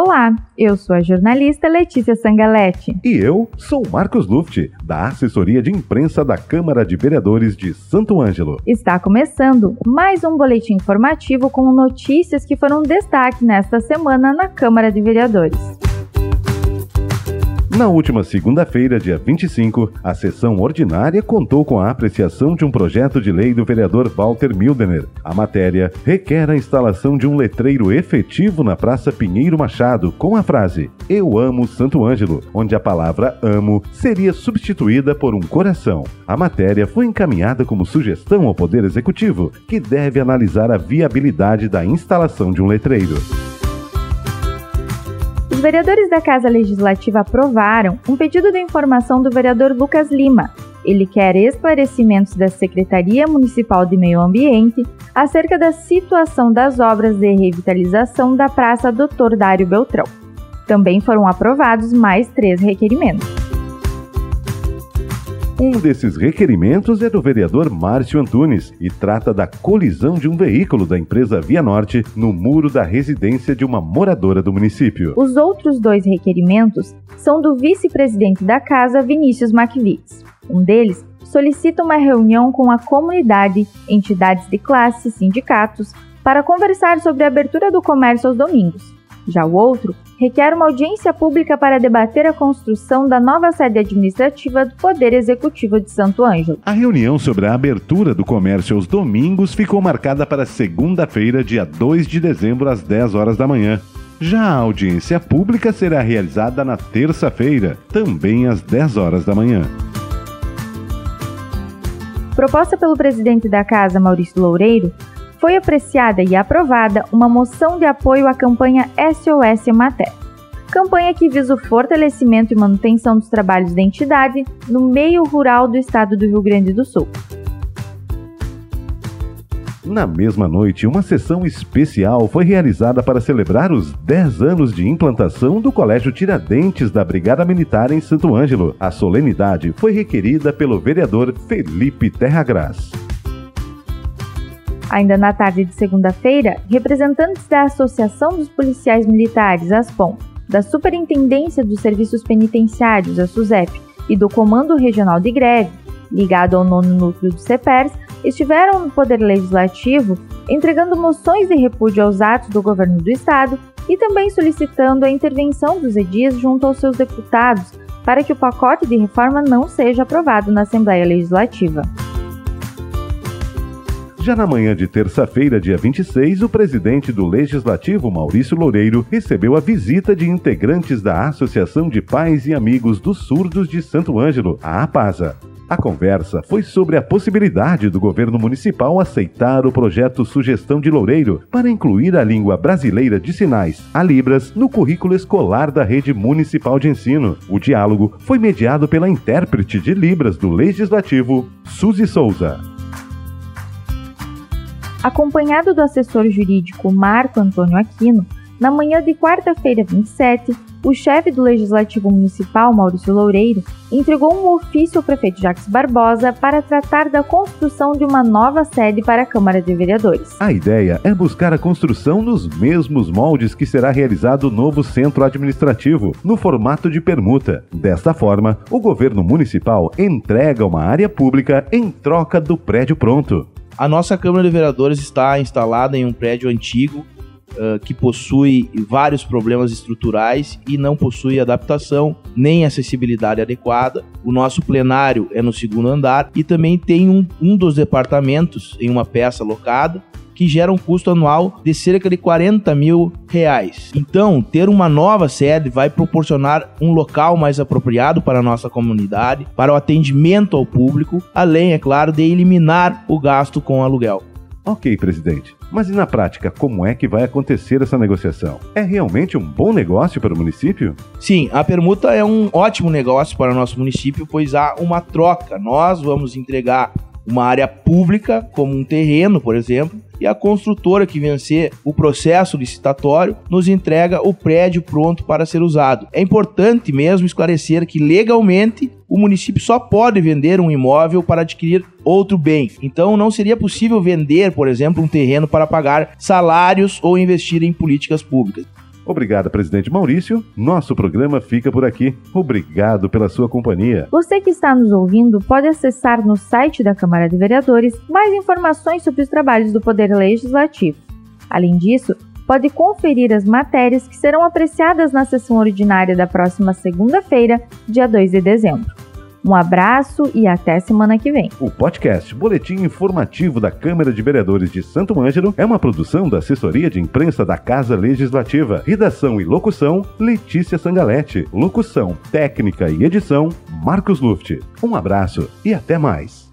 Olá, eu sou a jornalista Letícia Sangalete. E eu sou Marcos Luft, da assessoria de imprensa da Câmara de Vereadores de Santo Ângelo. Está começando mais um boletim informativo com notícias que foram destaque nesta semana na Câmara de Vereadores. Na última segunda-feira, dia 25, a sessão ordinária contou com a apreciação de um projeto de lei do vereador Walter Mildener. A matéria requer a instalação de um letreiro efetivo na Praça Pinheiro Machado com a frase Eu amo Santo Ângelo, onde a palavra amo seria substituída por um coração. A matéria foi encaminhada como sugestão ao Poder Executivo, que deve analisar a viabilidade da instalação de um letreiro. Os vereadores da Casa Legislativa aprovaram um pedido de informação do vereador Lucas Lima. Ele quer esclarecimentos da Secretaria Municipal de Meio Ambiente acerca da situação das obras de revitalização da Praça Doutor Dário Beltrão. Também foram aprovados mais três requerimentos. Um desses requerimentos é do vereador Márcio Antunes e trata da colisão de um veículo da empresa Via Norte no muro da residência de uma moradora do município. Os outros dois requerimentos são do vice-presidente da casa, Vinícius Macvitz. Um deles solicita uma reunião com a comunidade, entidades de classe, sindicatos, para conversar sobre a abertura do comércio aos domingos. Já o outro requer uma audiência pública para debater a construção da nova sede administrativa do Poder Executivo de Santo Ângelo. A reunião sobre a abertura do comércio aos domingos ficou marcada para segunda-feira, dia 2 de dezembro, às 10 horas da manhã. Já a audiência pública será realizada na terça-feira, também às 10 horas da manhã. Proposta pelo presidente da Casa, Maurício Loureiro, foi apreciada e aprovada uma moção de apoio à campanha SOS Mater. Campanha que visa o fortalecimento e manutenção dos trabalhos da entidade no meio rural do estado do Rio Grande do Sul. Na mesma noite, uma sessão especial foi realizada para celebrar os 10 anos de implantação do Colégio Tiradentes da Brigada Militar em Santo Ângelo. A solenidade foi requerida pelo vereador Felipe Terragras. Ainda na tarde de segunda-feira, representantes da Associação dos Policiais Militares, ASPOM, da Superintendência dos Serviços Penitenciários, a SUSEP, e do Comando Regional de Greve, ligado ao nono núcleo do CEPERS, estiveram no Poder Legislativo entregando moções de repúdio aos atos do governo do Estado e também solicitando a intervenção dos edis junto aos seus deputados para que o pacote de reforma não seja aprovado na Assembleia Legislativa. Já na manhã de terça-feira, dia 26, o presidente do Legislativo, Maurício Loureiro, recebeu a visita de integrantes da Associação de Pais e Amigos dos Surdos de Santo Ângelo, a APASA. A conversa foi sobre a possibilidade do governo municipal aceitar o projeto Sugestão de Loureiro para incluir a língua brasileira de sinais, a Libras, no currículo escolar da rede municipal de ensino. O diálogo foi mediado pela intérprete de Libras do Legislativo, Suzy Souza. Acompanhado do assessor jurídico Marco Antônio Aquino, na manhã de quarta-feira 27, o chefe do Legislativo Municipal, Maurício Loureiro, entregou um ofício ao prefeito Jacques Barbosa para tratar da construção de uma nova sede para a Câmara de Vereadores. A ideia é buscar a construção nos mesmos moldes que será realizado o novo centro administrativo, no formato de permuta. Desta forma, o governo municipal entrega uma área pública em troca do prédio pronto. A nossa Câmara de Vereadores está instalada em um prédio antigo uh, que possui vários problemas estruturais e não possui adaptação nem acessibilidade adequada. O nosso plenário é no segundo andar e também tem um, um dos departamentos em uma peça locada que gera um custo anual de cerca de 40 mil reais. Então, ter uma nova sede vai proporcionar um local mais apropriado para a nossa comunidade, para o atendimento ao público, além, é claro, de eliminar o gasto com aluguel. Ok, presidente. Mas e na prática, como é que vai acontecer essa negociação? É realmente um bom negócio para o município? Sim, a permuta é um ótimo negócio para o nosso município, pois há uma troca. Nós vamos entregar uma área pública, como um terreno, por exemplo, e a construtora que vencer o processo licitatório nos entrega o prédio pronto para ser usado. É importante mesmo esclarecer que legalmente o município só pode vender um imóvel para adquirir outro bem. Então não seria possível vender, por exemplo, um terreno para pagar salários ou investir em políticas públicas. Obrigado, presidente Maurício. Nosso programa fica por aqui. Obrigado pela sua companhia. Você que está nos ouvindo pode acessar no site da Câmara de Vereadores mais informações sobre os trabalhos do Poder Legislativo. Além disso, pode conferir as matérias que serão apreciadas na sessão ordinária da próxima segunda-feira, dia 2 de dezembro. Um abraço e até semana que vem. O podcast Boletim Informativo da Câmara de Vereadores de Santo Ângelo é uma produção da Assessoria de Imprensa da Casa Legislativa. Redação e locução: Letícia Sangalete. Locução, técnica e edição: Marcos Luft. Um abraço e até mais.